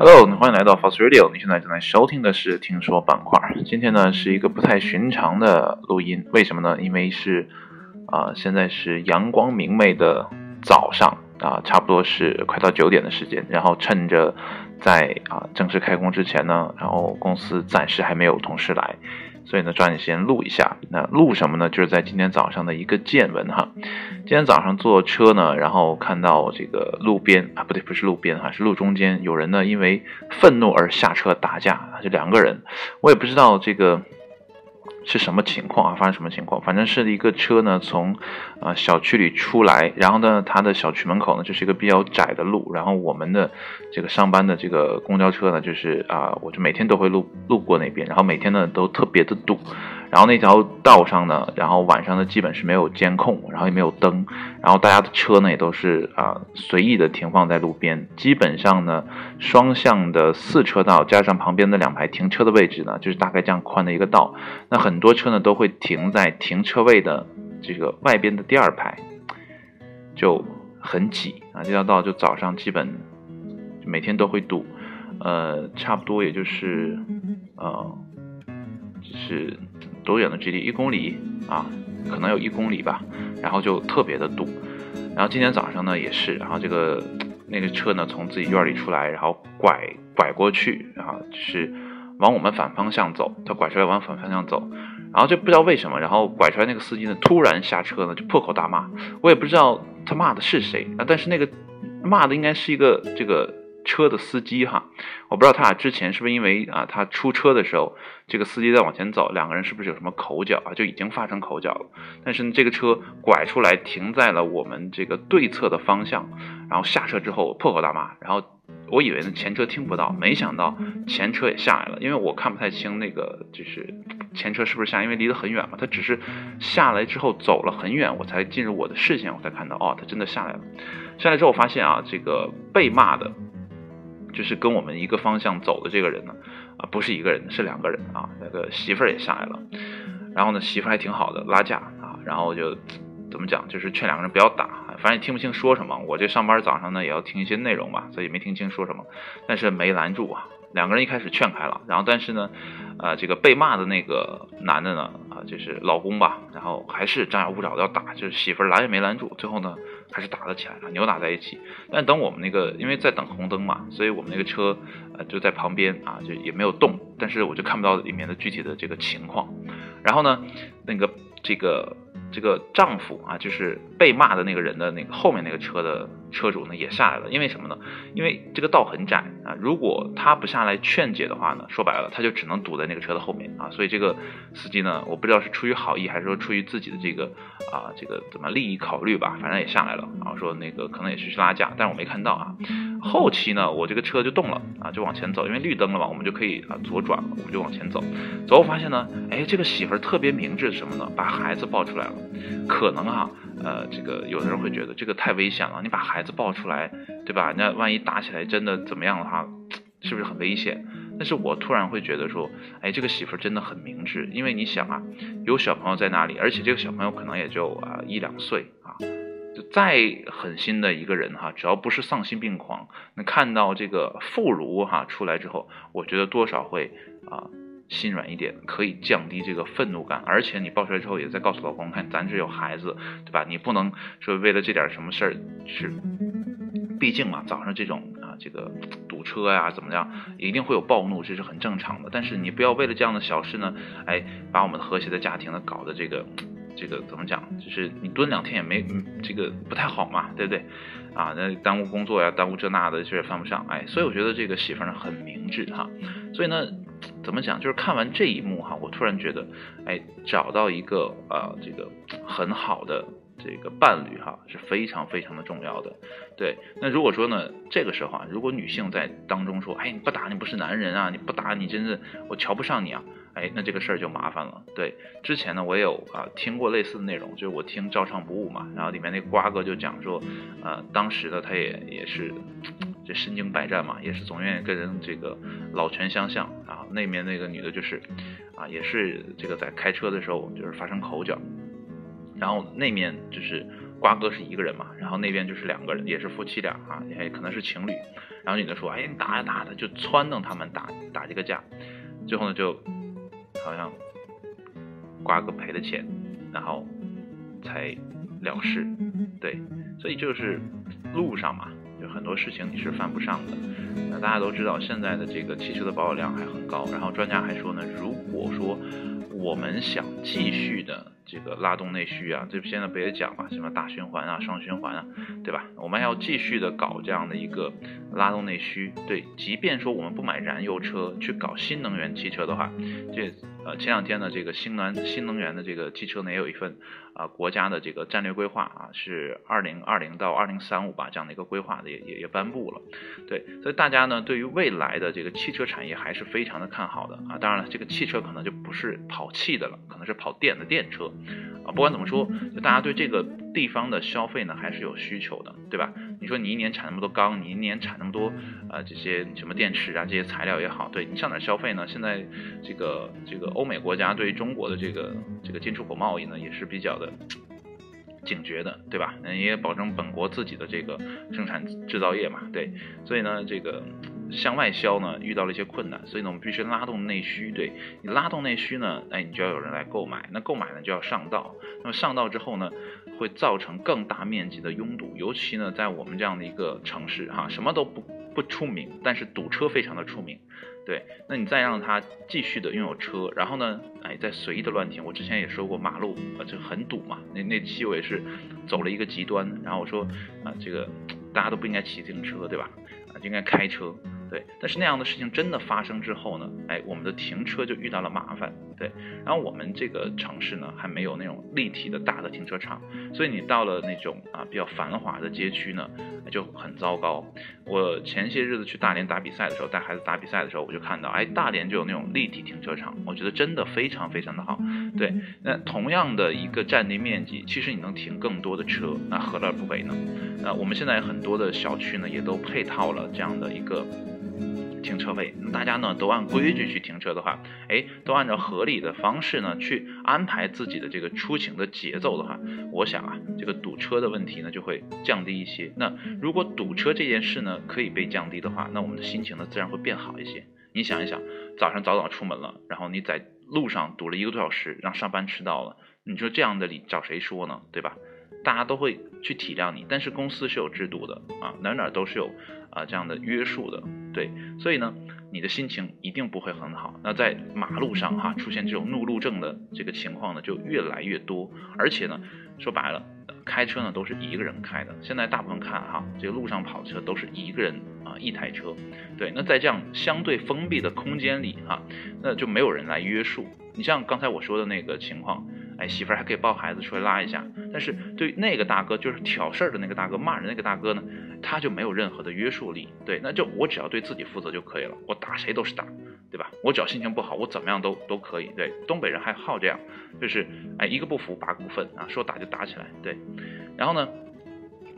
Hello，欢迎来到 Fast Radio。你现在正在收听的是听说板块。今天呢是一个不太寻常的录音，为什么呢？因为是啊、现在是阳光明媚的早上啊、差不多是快到九点的时间。然后趁着在啊、正式开工之前呢，然后公司暂时还没有同事来，所以呢抓紧时间录一下。那录什么呢？就是在今天早上的一个见闻哈。今天早上坐车呢，然后看到这个路边啊，不对，不是路边哈，是路中间有人呢因为愤怒而下车打架，就两个人，我也不知道这个是什么情况啊，发生什么情况，反正是一个车呢从啊、小区里出来，然后呢它的小区门口呢就是一个比较窄的路，然后我们的这个上班的这个公交车呢就是啊、我就每天都会路路过那边，然后每天呢都特别的堵。然后那条道上呢，然后晚上呢基本是没有监控，然后也没有灯，然后大家的车呢也都是啊、随意的停放在路边，基本上呢双向的四车道加上旁边的两排停车的位置呢，就是大概这样宽的一个道，那很多车呢都会停在停车位的这个外边的第二排，就很挤啊，这条道就早上基本每天都会堵，呃，差不多也就是呃。是多远的距离？一公里啊，可能有一公里吧。然后就特别的堵。然后今天早上呢也是，然后这个那个车呢从自己院里出来，然后拐拐过去，啊就是往我们反方向走。他拐出来往反方向走，然后就不知道为什么，然后拐出来那个司机呢突然下车呢就破口大骂。我也不知道他骂的是谁啊，但是那个骂的应该是一个这个车的司机哈。我不知道他俩之前是不是因为啊，他出车的时候，这个司机在往前走，两个人是不是有什么口角啊？就已经发生口角了。但是呢，这个车拐出来停在了我们这个对侧的方向，然后下车之后破口大骂，然后我以为呢前车听不到，没想到前车也下来了，因为我看不太清那个就是前车是不是下，因为离得很远嘛，他只是下来之后走了很远，我才进入我的视线，我才看到哦，他真的下来了。下来之后发现啊，这个被骂的。就是跟我们一个方向走的这个人呢，啊，不是一个人，是两个人啊。那个媳妇儿也下来了，然后呢，媳妇儿还挺好的，拉架啊，然后就怎么讲，就是劝两个人不要打，反正也听不清说什么。我这上班早上呢也要听一些内容嘛，所以没听清说什么，但是没拦住啊。两个人一开始劝开了，然后但是呢，呃，这个被骂的那个男的呢，就是老公吧，然后还是张牙舞爪的要打，就是媳妇拦也没拦住，最后呢还是打了起来了，扭打在一起。但等我们那个因为在等红灯嘛，所以我们那个车呃就在旁边啊，就也没有动，但是我就看不到里面的具体的这个情况。然后呢，那个这个这个丈夫啊，就是被骂的那个人的那个后面那个车的车主呢也下来了，因为什么呢？因为这个道很窄啊，如果他不下来劝解的话呢，说白了他就只能堵在那个车的后面啊，所以这个司机呢，我不知道是出于好意还是说出于自己的这个啊这个怎么利益考虑吧，反正也下来了，说那个可能也是去拉架，但是我没看到啊。后期呢，我这个车就动了啊，就往前走，因为绿灯了嘛，我们就可以啊左转了，我们就往前走。走后发现呢，哎，这个媳妇儿特别明智，什么呢？把孩子抱出来了。可能哈、呃，这个有的人会觉得这个太危险了，你把孩子抱出来，对吧？那万一打起来真的怎么样的话，是不是很危险？但是我突然会觉得说，哎，这个媳妇儿真的很明智，因为你想啊，有小朋友在那里，而且这个小朋友可能也就啊一两岁啊。再狠心的一个人哈，只要不是丧心病狂，那看到这个妇孺哈出来之后，我觉得多少会啊心软一点，可以降低这个愤怒感。而且你抱出来之后，也在告诉老公，看咱这有孩子，对吧？你不能说为了这点什么事儿是，毕竟嘛，早上这种啊这个堵车呀、怎么样，一定会有暴怒，这是很正常的。但是你不要为了这样的小事呢，哎，把我们和谐的家庭呢搞得这个。这个怎么讲？就是你蹲两天也没，嗯这个不太好嘛，对不对？啊，那耽误工作呀，耽误这那的，这也犯不上。哎，所以我觉得这个媳妇儿呢很明智哈。所以呢，怎么讲？就是看完这一幕哈，我突然觉得，哎，找到一个啊、这个很好的这个伴侣哈是非常非常的重要的。对，那如果说呢，这个时候啊，如果女性在当中说，哎，你不打你不是男人啊，你不打你真是我瞧不上你啊。哎，那这个事儿就麻烦了。对，之前呢，我也有啊听过类似的内容，就是我听照唱不误嘛，然后里面那瓜哥就讲说，呃，当时呢他也也是这身经百战嘛，也是总愿意跟人这个老拳相向啊。那面那个女的就是啊，也是这个在开车的时候就是发生口角，然后那面就是瓜哥是一个人嘛，然后那边就是两个人，也是夫妻俩啊，也可能是情侣。然后女的说，哎，你打呀打的，就撺掇他们打打这个架，最后呢就好像瓜哥赔的钱，然后才了事，对，所以就是路上嘛。就很多事情你是犯不上的。那大家都知道，现在的这个汽车的保有量还很高。然后专家还说呢，如果说我们想继续的这个拉动内需啊，这现在不也讲嘛，什么大循环啊、双循环啊，对吧？我们要继续的搞这样的一个拉动内需。对，即便说我们不买燃油车，去搞新能源汽车的话，这呃前两天呢，这个新能新能源的这个汽车呢，也有一份。啊，国家的这个战略规划啊，是二零二零到二零三五吧，这样的一个规划的也也也颁布了。对，所以大家呢，对于未来的这个汽车产业还是非常的看好的啊。当然了，这个汽车可能就不是跑气的了，可能是跑电的电车啊。不管怎么说，就大家对这个地方的消费呢，还是有需求的，对吧？你说你一年产那么多钢，你一年产那么多呃这些什么电池啊，这些材料也好，对你上哪消费呢？现在这个这个欧美国家对于中国的这个这个进出口贸易呢，也是比较的。警觉的，对吧？嗯，也保证本国自己的这个生产制造业嘛，对。所以呢，这个向外销呢遇到了一些困难，所以呢，我们必须拉动内需。对你拉动内需呢，哎，你就要有人来购买，那购买呢就要上道。那么上道之后呢，会造成更大面积的拥堵，尤其呢，在我们这样的一个城市哈，什么都不不出名，但是堵车非常的出名。对，那你再让他继续的拥有车，然后呢，哎，再随意的乱停。我之前也说过，马路啊，就很堵嘛。那那期我也是走了一个极端，然后我说啊，这个大家都不应该骑自行车，对吧？啊，就应该开车。对，但是那样的事情真的发生之后呢，哎，我们的停车就遇到了麻烦。对，然后我们这个城市呢，还没有那种立体的大的停车场，所以你到了那种啊比较繁华的街区呢，就很糟糕。我前些日子去大连打比赛的时候，带孩子打比赛的时候，我就看到，哎，大连就有那种立体停车场，我觉得真的非常非常的好。对，那同样的一个占地面积，其实你能停更多的车，那何乐而不为呢？那我们现在很多的小区呢，也都配套了这样的一个。停车位，大家呢都按规矩去停车的话，哎，都按照合理的方式呢去安排自己的这个出行的节奏的话，我想啊，这个堵车的问题呢就会降低一些。那如果堵车这件事呢可以被降低的话，那我们的心情呢自然会变好一些。你想一想，早上早早出门了，然后你在路上堵了一个多小时，让上班迟到了，你说这样的理找谁说呢？对吧？大家都会去体谅你，但是公司是有制度的啊，哪哪都是有啊这样的约束的，对，所以呢，你的心情一定不会很好。那在马路上哈出现这种怒路症的这个情况呢，就越来越多，而且呢，说白了，开车呢都是一个人开的。现在大部分看哈，这个路上跑车都是一个人啊一台车，对，那在这样相对封闭的空间里哈，那就没有人来约束。你像刚才我说的那个情况。哎，媳妇儿还可以抱孩子出来拉一下，但是对那个大哥，就是挑事儿的那个大哥，骂人那个大哥呢，他就没有任何的约束力。对，那就我只要对自己负责就可以了，我打谁都是打，对吧？我只要心情不好，我怎么样都都可以。对，东北人还好这样，就是哎一个不服八股愤啊，说打就打起来。对，然后呢，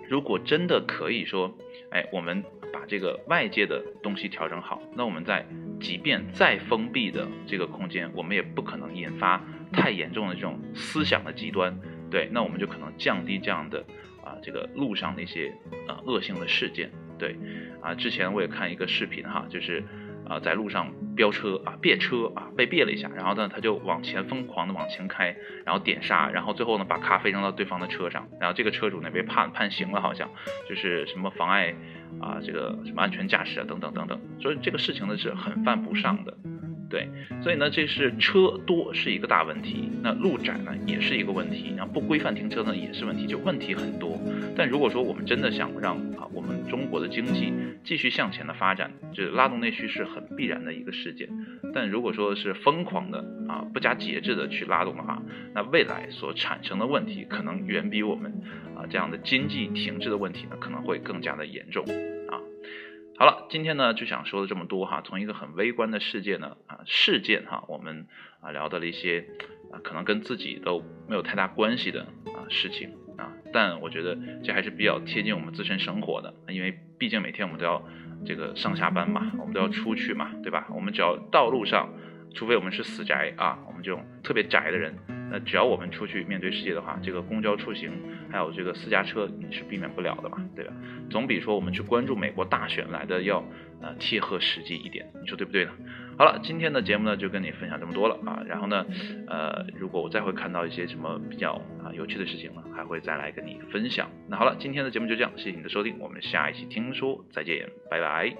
如果真的可以说，哎，我们把这个外界的东西调整好，那我们在即便再封闭的这个空间，我们也不可能引发。太严重的这种思想的极端，对，那我们就可能降低这样的啊，这个路上的一些呃恶性的事件，对，啊，之前我也看一个视频哈，就是啊在路上飙车啊别车啊被别了一下，然后呢他就往前疯狂的往前开，然后点刹，然后最后呢把咖啡扔到对方的车上，然后这个车主呢被判判刑了，好像就是什么妨碍啊这个什么安全驾驶啊等等等等，所以这个事情呢是很犯不上的。对，所以呢，这是车多是一个大问题，那路窄呢也是一个问题，然后不规范停车呢也是问题，就问题很多。但如果说我们真的想让啊我们中国的经济继续向前的发展，就是拉动内需是很必然的一个事件。但如果说是疯狂的啊不加节制的去拉动的话，那未来所产生的问题可能远比我们啊这样的经济停滞的问题呢可能会更加的严重。好了，今天呢就想说的这么多哈，从一个很微观的世界呢啊事件哈，我们啊聊到了一些啊可能跟自己都没有太大关系的啊事情啊，但我觉得这还是比较贴近我们自身生活的，因为毕竟每天我们都要这个上下班嘛，我们都要出去嘛，对吧？我们只要道路上，除非我们是死宅啊，我们这种特别宅的人。那只要我们出去面对世界的话，这个公交出行还有这个私家车你是避免不了的嘛，对吧？总比说我们去关注美国大选来的要呃贴合实际一点，你说对不对呢？好了，今天的节目呢就跟你分享这么多了啊，然后呢，呃，如果我再会看到一些什么比较啊有趣的事情呢，还会再来跟你分享。那好了，今天的节目就这样，谢谢你的收听，我们下一期听说再见，拜拜。